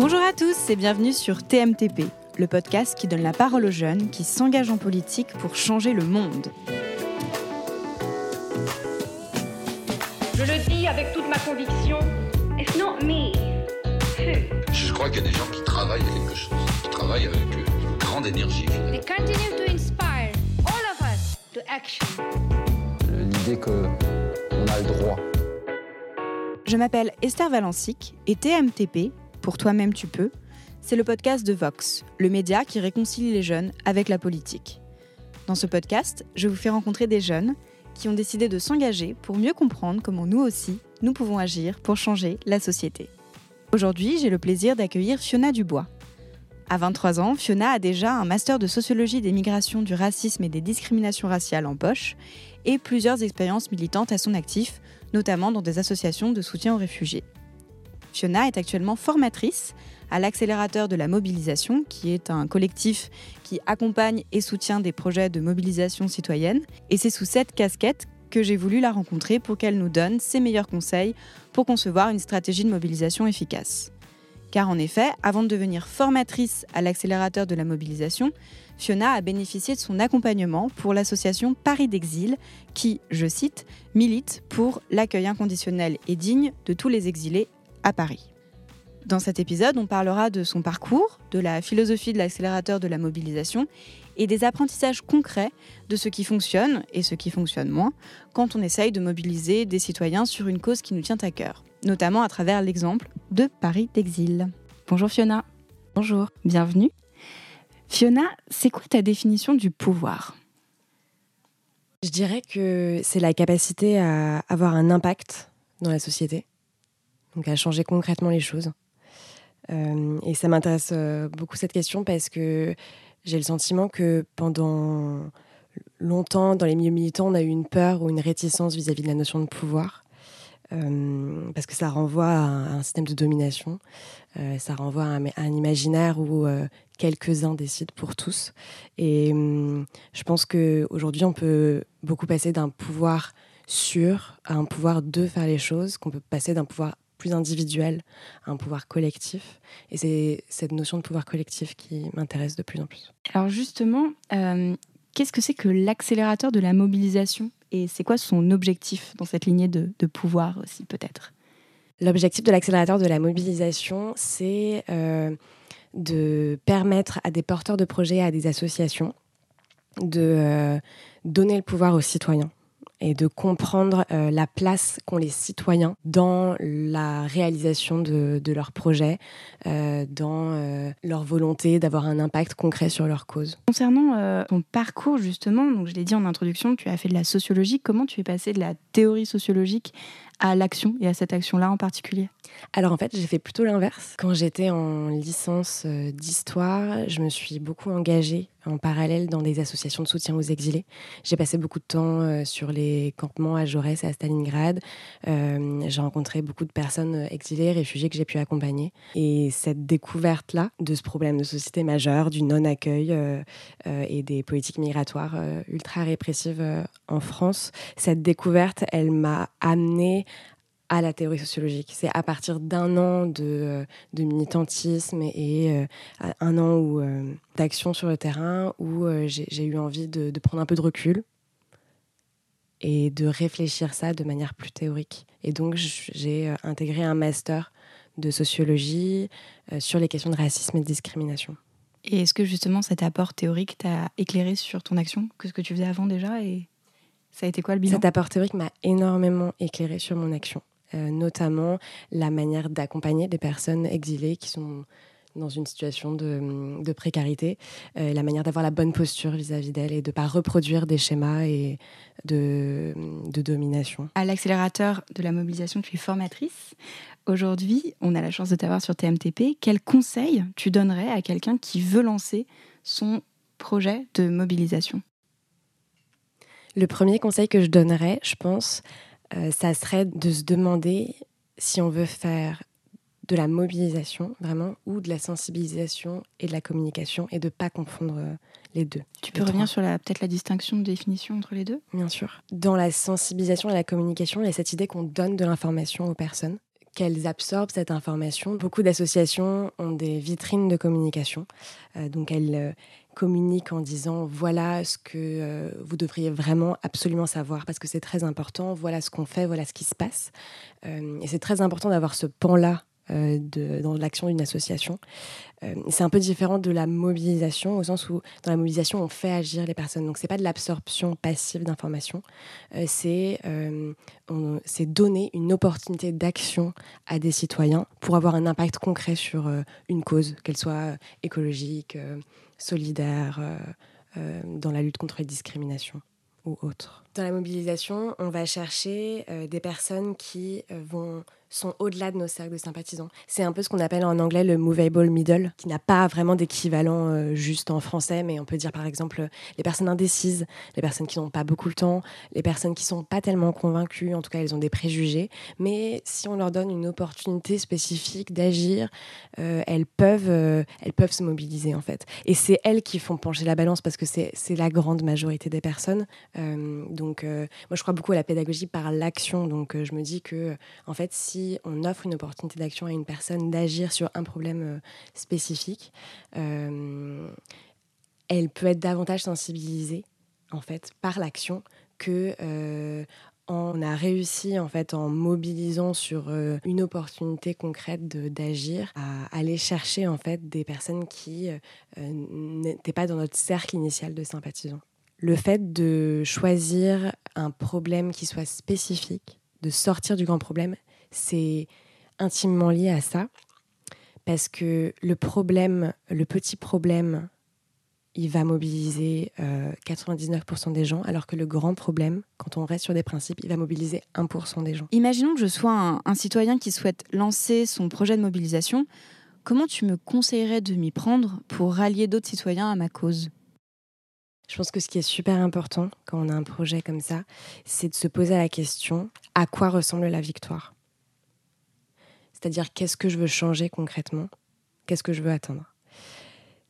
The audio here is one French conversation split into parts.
Bonjour à tous et bienvenue sur TMTP, le podcast qui donne la parole aux jeunes qui s'engagent en politique pour changer le monde. Je le dis avec toute ma conviction, it's not me. Je crois qu'il y a des gens qui travaillent à quelque chose, qui travaillent avec une grande énergie. They continue to inspire all of us to action. L'idée qu'on a le droit. Je m'appelle Esther Valencic et TMTP, pour toi-même tu peux, c'est le podcast de Vox, le média qui réconcilie les jeunes avec la politique. Dans ce podcast, je vous fais rencontrer des jeunes qui ont décidé de s'engager pour mieux comprendre comment nous aussi, nous pouvons agir pour changer la société. Aujourd'hui, j'ai le plaisir d'accueillir Fiona Dubois. À 23 ans, Fiona a déjà un master de sociologie des migrations, du racisme et des discriminations raciales en poche et plusieurs expériences militantes à son actif, notamment dans des associations de soutien aux réfugiés. Fiona est actuellement formatrice à l'accélérateur de la mobilisation, qui est un collectif qui accompagne et soutient des projets de mobilisation citoyenne. Et c'est sous cette casquette que j'ai voulu la rencontrer pour qu'elle nous donne ses meilleurs conseils pour concevoir une stratégie de mobilisation efficace. Car en effet, avant de devenir formatrice à l'accélérateur de la mobilisation, Fiona a bénéficié de son accompagnement pour l'association Paris d'Exil qui, je cite, milite pour l'accueil inconditionnel et digne de tous les exilés à Paris. Dans cet épisode, on parlera de son parcours, de la philosophie de l'accélérateur de la mobilisation et des apprentissages concrets de ce qui fonctionne et ce qui fonctionne moins quand on essaye de mobiliser des citoyens sur une cause qui nous tient à cœur, notamment à travers l'exemple de Paris d'exil. Bonjour Fiona. Bonjour, bienvenue. Fiona, c'est quoi ta définition du pouvoir? Je dirais que c'est la capacité à avoir un impact dans la société, donc à changer concrètement les choses. Euh, et ça m'intéresse euh, beaucoup cette question parce que j'ai le sentiment que pendant longtemps, dans les milieux militants, on a eu une peur ou une réticence vis-à-vis de la notion de pouvoir. Euh, parce que ça renvoie à un, système de domination, ça renvoie à un, imaginaire où quelques-uns décident pour tous. Et hum, je pense qu'aujourd'hui, on peut beaucoup passer d'un pouvoir sûr à un pouvoir de faire les choses, qu'on peut passer d'un pouvoir plus individuel à un pouvoir collectif. Et c'est cette notion de pouvoir collectif qui m'intéresse de plus en plus. Alors justement, euh, qu'est-ce que c'est que l'accélérateur de la mobilisation et c'est quoi son objectif dans cette lignée de, pouvoir aussi peut-être? L'objectif de l'accélérateur de la mobilisation, c'est euh, de permettre à des porteurs de projets, à des associations, de euh, donner le pouvoir aux citoyens et de comprendre euh, la place qu'ont les citoyens dans la réalisation de, leurs projets, euh, dans euh, leur volonté d'avoir un impact concret sur leur cause. Concernant ton parcours justement, donc je l'ai dit en introduction, tu as fait de la sociologie. Comment tu es passé de la théorie sociologique à l'action et à cette action-là en particulier? Alors en fait, j'ai fait plutôt l'inverse. Quand j'étais en licence d'histoire, je me suis beaucoup engagée en parallèle dans des associations de soutien aux exilés. J'ai passé beaucoup de temps euh, sur les campements à Jaurès et à Stalingrad. Euh, j'ai rencontré beaucoup de personnes exilées, réfugiées que j'ai pu accompagner. Et cette découverte-là de ce problème de société majeur, du non-accueil euh, et des politiques migratoires ultra répressives en France, cette découverte, elle m'a amenée à la théorie sociologique. C'est à partir d'un an de, euh, de, militantisme et, euh, un an euh, d'action sur le terrain où j'ai eu envie de, de, prendre un peu de recul et de réfléchir ça de manière plus théorique. Et donc j'ai intégré un master de sociologie sur les questions de racisme et de discrimination. Et est-ce que justement cet apport théorique t'a éclairé sur ton action que ce que tu faisais avant déjà et ça a été quoi le bilan? Cet apport théorique m'a énormément éclairé sur mon action. Euh, notamment la manière d'accompagner des personnes exilées qui sont dans une situation de, précarité, euh, la manière d'avoir la bonne posture vis-à-vis d'elles et de ne pas reproduire des schémas et de, de domination. À l'accélérateur de la mobilisation, tu es formatrice. Aujourd'hui, on a la chance de t'avoir sur TMTP. Quel conseil tu donnerais à quelqu'un qui veut lancer son projet de mobilisation? Le premier conseil que je donnerais, je pense, euh, ça serait de se demander si on veut faire de la mobilisation vraiment ou de la sensibilisation et de la communication et de ne pas confondre euh, les deux. Tu peux revenir sur peut-être la distinction de définition entre les deux? Bien sûr. Dans la sensibilisation et la communication, il y a cette idée qu'on donne de l'information aux personnes qu'elles absorbent cette information. Beaucoup d'associations ont des vitrines de communication. Euh, donc elles euh, communiquent en disant voilà ce que euh, vous devriez vraiment absolument savoir parce que c'est très important, voilà ce qu'on fait, voilà ce qui se passe. et c'est très important d'avoir ce pan-là euh, dans l'action d'une association. Euh, c'est un peu différent de la mobilisation, au sens où dans la mobilisation, on fait agir les personnes. Donc, ce n'est pas de l'absorption passive d'informations, euh, c'est donner une opportunité d'action à des citoyens pour avoir un impact concret sur une cause, qu'elle soit écologique, solidaire, dans la lutte contre les discriminations ou autres. Dans la mobilisation, on va chercher des personnes qui vont sont au-delà de nos cercles de sympathisants. C'est un peu ce qu'on appelle en anglais le movable middle, qui n'a pas vraiment d'équivalent euh, juste en français, mais on peut dire par exemple les personnes indécises, les personnes qui n'ont pas beaucoup le temps, les personnes qui sont pas tellement convaincues, en tout cas elles ont des préjugés, mais si on leur donne une opportunité spécifique d'agir, euh, elles, peuvent, euh, elles peuvent se mobiliser en fait. Et c'est elles qui font pencher la balance parce que c'est la grande majorité des personnes. donc moi je crois beaucoup à la pédagogie par l'action, donc je me dis que en fait si on offre une opportunité d'action à une personne d'agir sur un problème euh, spécifique, euh, elle peut être davantage sensibilisée en fait par l'action que euh, on a réussi en fait en mobilisant sur une opportunité concrète d'agir à aller chercher en fait des personnes qui n'étaient pas dans notre cercle initial de sympathisants. Le fait de choisir un problème qui soit spécifique, de sortir du grand problème, c'est intimement lié à ça. Parce que le problème, le petit problème, il va mobiliser 99% euh, des gens, alors que le grand problème, quand on reste sur des principes, il va mobiliser 1% des gens. Imaginons que je sois un, citoyen qui souhaite lancer son projet de mobilisation. Comment tu me conseillerais de m'y prendre pour rallier d'autres citoyens à ma cause? Je pense que ce qui est super important quand on a un projet comme ça, c'est de se poser la question à quoi ressemble la victoire? C'est-à-dire qu'est-ce que je veux changer concrètement, qu'est-ce que je veux atteindre?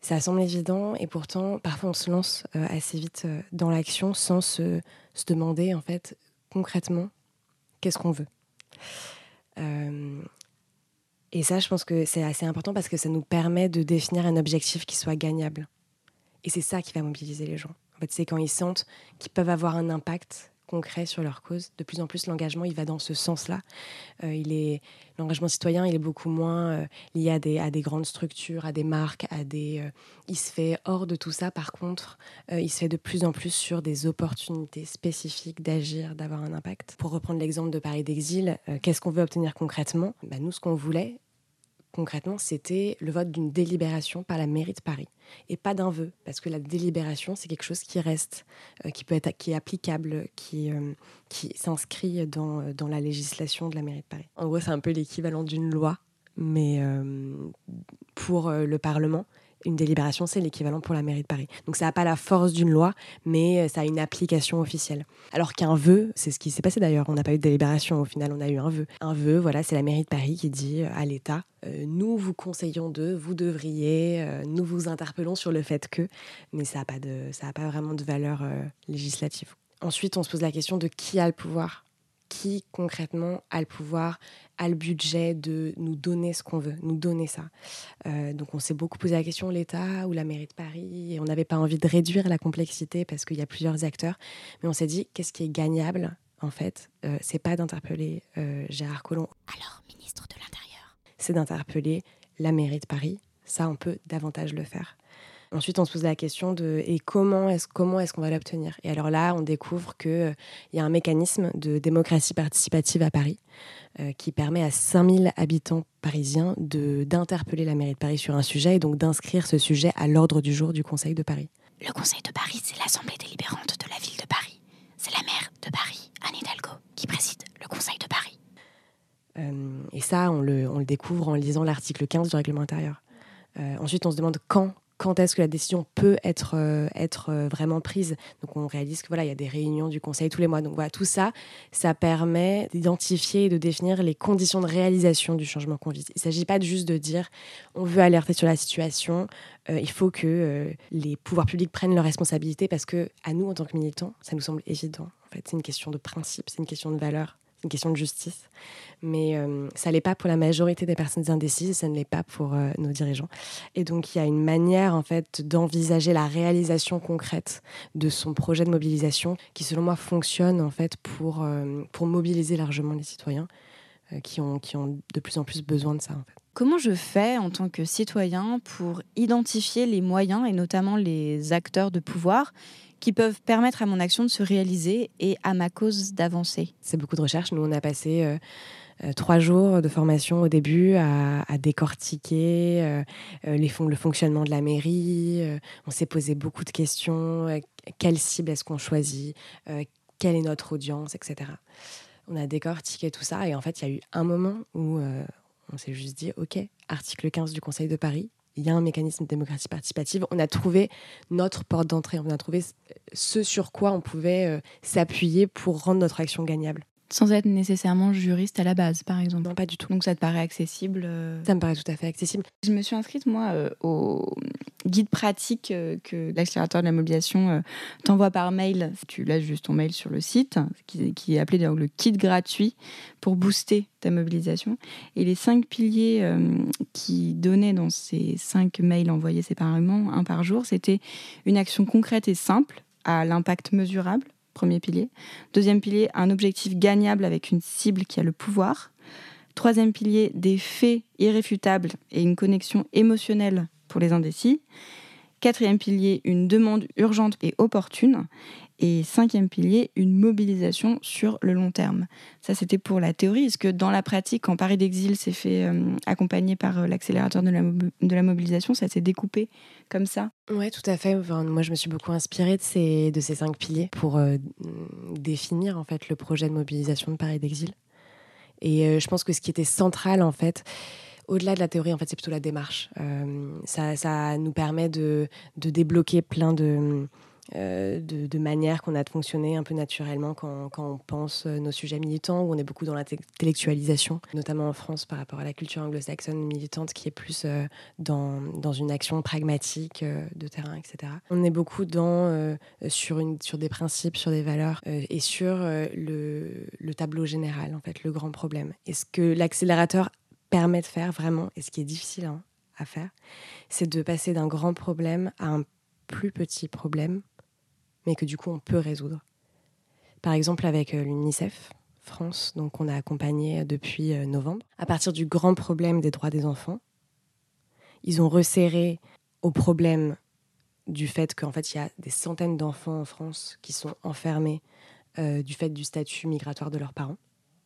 Ça semble évident et pourtant parfois on se lance euh, assez vite euh, dans l'action sans se, demander en fait concrètement qu'est-ce qu'on veut. Euh, et ça, je pense que c'est assez important parce que ça nous permet de définir un objectif qui soit gagnable. Et c'est ça qui va mobiliser les gens. En fait, c'est quand ils sentent qu'ils peuvent avoir un impact concret sur leur cause. De plus en plus, l'engagement, il va dans ce sens-là. Euh, il est l'engagement citoyen, il est beaucoup moins euh, lié à des, grandes structures, à des marques, à des. Euh, il se fait hors de tout ça. Par contre, il se fait de plus en plus sur des opportunités spécifiques d'agir, d'avoir un impact. Pour reprendre l'exemple de Paris d'exil, qu'est-ce qu'on veut obtenir concrètement? Bah, Nous, ce qu'on voulait, concrètement, c'était le vote d'une délibération par la mairie de Paris et pas d'un vœu, parce que la délibération, c'est quelque chose qui reste, euh, qui peut être, qui est applicable, qui, euh, s'inscrit dans, euh, dans la législation de la mairie de Paris. En gros, c'est un peu l'équivalent d'une loi, mais pour le Parlement une délibération, c'est l'équivalent pour la mairie de Paris. Donc ça n'a pas la force d'une loi, mais euh, ça a une application officielle. Alors qu'un vœu, c'est ce qui s'est passé d'ailleurs, on n'a pas eu de délibération, au final on a eu un vœu. Un vœu, voilà, c'est la mairie de Paris qui dit euh, à l'État, euh, nous vous conseillons de, vous devriez, nous vous interpellons sur le fait que, mais ça n'a pas, pas vraiment de valeur législative. Ensuite, on se pose la question de qui a le pouvoir qui concrètement a le pouvoir, a le budget de nous donner ce qu'on veut, nous donner ça. Euh, donc on s'est beaucoup posé la question, l'État ou la mairie de Paris, et on n'avait pas envie de réduire la complexité parce qu'il y a plusieurs acteurs, mais on s'est dit, qu'est-ce qui est gagnable en fait euh, C'est pas d'interpeller euh, Gérard Collomb. Alors, ministre de l'Intérieur. C'est d'interpeller la mairie de Paris. Ça, on peut davantage le faire. Ensuite, on se pose la question de et comment est-ce comment est-ce qu'on va l'obtenir? Et alors là, on découvre que euh, il y a un mécanisme de démocratie participative à Paris euh, qui permet à 5000 habitants parisiens de d'interpeller la mairie de Paris sur un sujet et donc d'inscrire ce sujet à l'ordre du jour du Conseil de Paris. Le Conseil de Paris, c'est l'assemblée délibérante de la ville de Paris. C'est la maire de Paris, Anne Hidalgo, qui préside le Conseil de Paris. Euh, et ça, on le, on le, découvre en lisant l'article 15 du règlement intérieur. ensuite, on se demande quand quand est-ce que la décision peut être, euh, être euh, vraiment prise. Donc on réalise que voilà, il y a des réunions du conseil tous les mois. Donc voilà, tout ça, ça permet d'identifier et de définir les conditions de réalisation du changement qu'on vise. Il ne s'agit pas juste de dire on veut alerter sur la situation, euh, il faut que les pouvoirs publics prennent leurs responsabilités parce que à nous en tant que militants, ça nous semble évident. En fait, c'est une question de principe, c'est une question de valeur, une question de justice. Mais euh, ça l'est pas pour la majorité des personnes indécises, ça ne l'est pas pour euh, nos dirigeants. Et donc il y a une manière en fait d'envisager la réalisation concrète de son projet de mobilisation qui, selon moi, fonctionne en fait pour euh, mobiliser largement les citoyens qui ont de plus en plus besoin de ça. Comment je fais en tant que citoyen pour identifier les moyens et notamment les acteurs de pouvoir qui peuvent permettre à mon action de se réaliser et à ma cause d'avancer? C'est beaucoup de recherche. Nous, on a passé euh, euh, trois jours de formation au début à, décortiquer euh, le fonctionnement de la mairie. on s'est posé beaucoup de questions. quelle cible est-ce qu'on choisit Quelle est notre audience Etc. On a décortiqué tout ça et en fait, il y a eu un moment où on s'est juste dit, OK, article 15 du Conseil de Paris, il y a un mécanisme de démocratie participative. On a trouvé notre porte d'entrée, on a trouvé ce sur quoi on pouvait euh, s'appuyer pour rendre notre action gagnable. Sans être nécessairement juriste à la base, par exemple. Non, pas du tout. Donc ça te paraît accessible euh Ça me paraît tout à fait accessible. Je me suis inscrite, moi, euh, au guide pratique que l'accélérateur de la mobilisation t'envoie par mail. Tu laisses juste ton mail sur le site, qui, qui est appelé le kit gratuit pour booster ta mobilisation. Et les cinq piliers qui donnaient dans ces cinq mails envoyés séparément, un par jour, c'était une action concrète et simple à l'impact mesurable, premier pilier. Deuxième pilier, un objectif gagnable avec une cible qui a le pouvoir. Troisième pilier, des faits irréfutables et une connexion émotionnelle pour les indécis. Quatrième pilier, une demande urgente et opportune. Et cinquième pilier, une mobilisation sur le long terme. Ça, c'était pour la théorie. Est-ce que dans la pratique, quand Paris d'Exil s'est fait euh, accompagner par euh, l'accélérateur de la, mobilisation, ça s'est découpé comme ça? Oui, tout à fait. moi, je me suis beaucoup inspirée de ces, cinq piliers pour euh, définir en fait le projet de mobilisation de Paris d'Exil. Et je pense que ce qui était central, en fait, au-delà de la théorie, en fait, c'est plutôt la démarche. ça, ça, nous permet de débloquer plein de euh, de, manière qu'on a de fonctionner un peu naturellement quand, on pense euh, nos sujets militants, où on est beaucoup dans l'intellectualisation, notamment en France par rapport à la culture anglo-saxonne militante qui est plus euh, dans, dans, une action pragmatique de terrain, etc. On est beaucoup dans, sur, une, sur des principes, sur des valeurs et sur le, le tableau général, en fait, le grand problème. Et ce que l'accélérateur permet de faire vraiment, et ce qui est difficile hein, à faire, c'est de passer d'un grand problème à un plus petit problème mais que du coup on peut résoudre. Par exemple avec euh, l'UNICEF France, donc on a accompagné euh, depuis euh, novembre. À partir du grand problème des droits des enfants, ils ont resserré au problème du fait qu'en fait il y a des centaines d'enfants en France qui sont enfermés du fait du statut migratoire de leurs parents.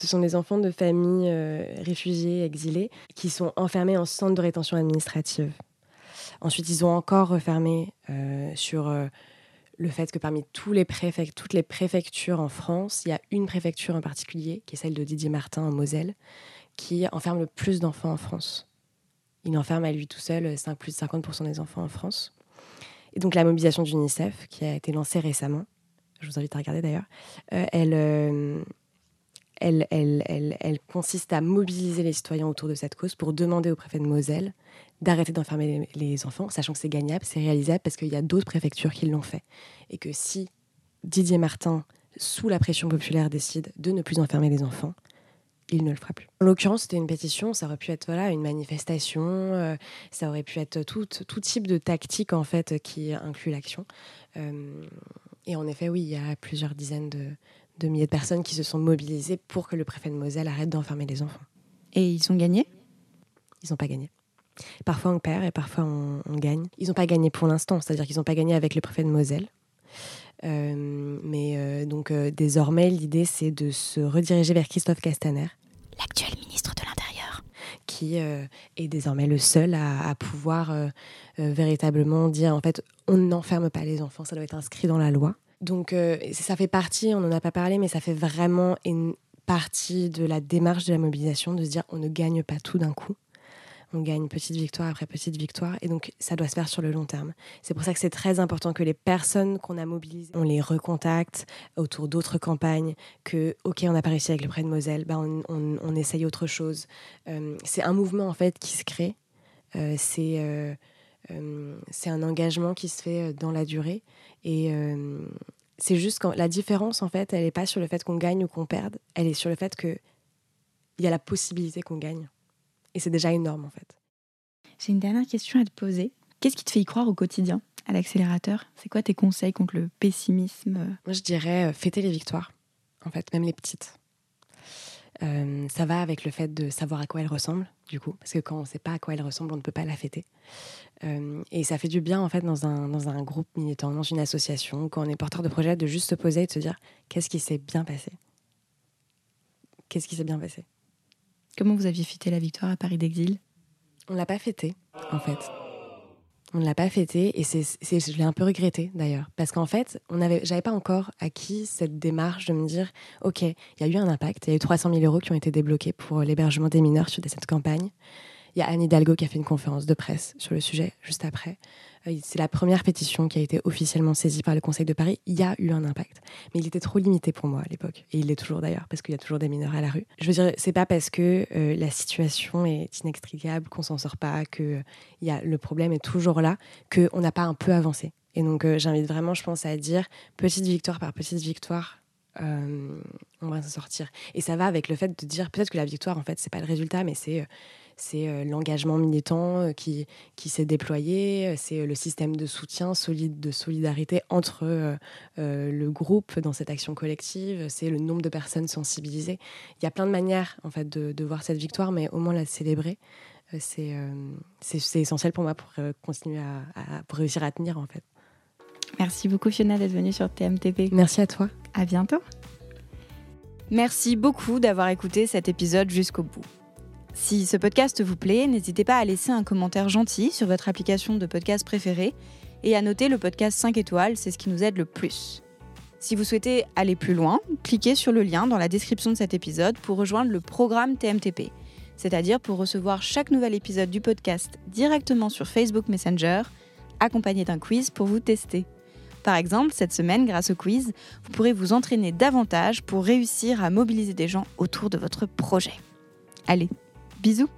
Ce sont des enfants de familles réfugiées, exilées, qui sont enfermés en centre de rétention administrative. Ensuite, ils ont encore refermé sur le fait que parmi tous les toutes les préfectures en France, il y a une préfecture en particulier, qui est celle de Didier Martin en Moselle, qui enferme le plus d'enfants en France. Il enferme à lui tout seul 5, plus de 50% des enfants en France. Et donc la mobilisation d'UNICEF, qui a été lancée récemment, je vous invite à regarder d'ailleurs, euh, elle, euh, elle, elle, elle, consiste à mobiliser les citoyens autour de cette cause pour demander au préfet de Moselle d'arrêter d'enfermer les, enfants, sachant que c'est gagnable, c'est réalisable parce qu'il y a d'autres préfectures qui l'ont fait. Et que si Didier Martin, sous la pression populaire, décide de ne plus enfermer les enfants, il ne le fera plus. En l'occurrence, c'était une pétition, ça aurait pu être voilà, une manifestation, euh, ça aurait pu être tout, tout, type de tactique en fait qui inclut l'action. Euh, et en effet, oui, il y a plusieurs dizaines de, de milliers de personnes qui se sont mobilisées pour que le préfet de Moselle arrête d'enfermer les enfants. Et ils ont gagné? Ils n'ont pas gagné. Parfois on perd et parfois on, gagne. Ils n'ont pas gagné pour l'instant, c'est-à-dire qu'ils n'ont pas gagné avec le préfet de Moselle. Euh, mais euh, donc euh, désormais, l'idée c'est de se rediriger vers Christophe Castaner, l'actuel ministre de l'Intérieur, qui est désormais le seul à, à pouvoir véritablement dire en fait, on n'enferme pas les enfants, ça doit être inscrit dans la loi. Donc ça fait partie, on n'en a pas parlé, mais ça fait vraiment une partie de la démarche de la mobilisation de se dire on ne gagne pas tout d'un coup on gagne petite victoire après petite victoire, et donc ça doit se faire sur le long terme. C'est pour ça que c'est très important que les personnes qu'on a mobilisées, on les recontacte autour d'autres campagnes, que ok, on n'a pas réussi avec le prêt de Moselle, bah on, essaye autre chose. Euh, c'est un mouvement en fait qui se crée, euh, c'est euh, c'est un engagement qui se fait dans la durée, et c'est juste quand la différence, en fait, elle n'est pas sur le fait qu'on gagne ou qu'on perde, elle est sur le fait qu'il y a la possibilité qu'on gagne. Et c'est déjà énorme, en fait. J'ai une dernière question à te poser. Qu'est-ce qui te fait y croire au quotidien, à l'accélérateur? C'est quoi tes conseils contre le pessimisme? Moi, je dirais euh, fêter les victoires, en fait, même les petites. Euh, ça va avec le fait de savoir à quoi elle ressemble, du coup, parce que quand on ne sait pas à quoi elle ressemble, on ne peut pas la fêter. Euh, et ça fait du bien, en fait, dans un, dans un groupe militant, dans une association, quand on est porteur de projet, de juste se poser et de se dire qu'est-ce qui s'est bien passé? Qu'est-ce qui s'est bien passé? Comment vous aviez fêté la victoire à Paris d'Exil? On l'a pas fêté, en fait. On ne l'a pas fêté et c'est, je l'ai un peu regretté d'ailleurs. Parce qu'en fait, on avait, j'avais pas encore acquis cette démarche de me dire ok, il y a eu un impact, il y a eu 300 000 euros qui ont été débloqués pour l'hébergement des mineurs sur cette campagne. Il y a Anne Hidalgo qui a fait une conférence de presse sur le sujet juste après. Euh, c'est la première pétition qui a été officiellement saisie par le Conseil de Paris. Il y a eu un impact, mais il était trop limité pour moi à l'époque, et il l'est toujours d'ailleurs, parce qu'il y a toujours des mineurs à la rue. Je veux dire, c'est pas parce que euh, la situation est inextricable qu'on s'en sort pas, que y a, le problème est toujours là, qu'on n'a pas un peu avancé. Et donc, euh, j'invite vraiment, je pense, à dire petite victoire par petite victoire, on va s'en sortir. Et ça va avec le fait de dire peut-être que la victoire, en fait, c'est pas le résultat, mais c'est c'est euh, l'engagement militant euh, qui, qui s'est déployé, euh, c'est le système de soutien solide, de solidarité entre le groupe dans cette action collective, c'est le nombre de personnes sensibilisées. Il y a plein de manières en fait de, voir cette victoire, mais au moins la célébrer, c'est essentiel pour moi pour continuer à, pour réussir à tenir en fait. Merci beaucoup Fiona d'être venue sur TMTP. Merci à toi. À bientôt. Merci beaucoup d'avoir écouté cet épisode jusqu'au bout. Si ce podcast vous plaît, n'hésitez pas à laisser un commentaire gentil sur votre application de podcast préférée et à noter le podcast 5 étoiles, c'est ce qui nous aide le plus. Si vous souhaitez aller plus loin, cliquez sur le lien dans la description de cet épisode pour rejoindre le programme TMTP, c'est-à-dire pour recevoir chaque nouvel épisode du podcast directement sur Facebook Messenger, accompagné d'un quiz pour vous tester. Par exemple, cette semaine, grâce au quiz, vous pourrez vous entraîner davantage pour réussir à mobiliser des gens autour de votre projet. Allez, Bisous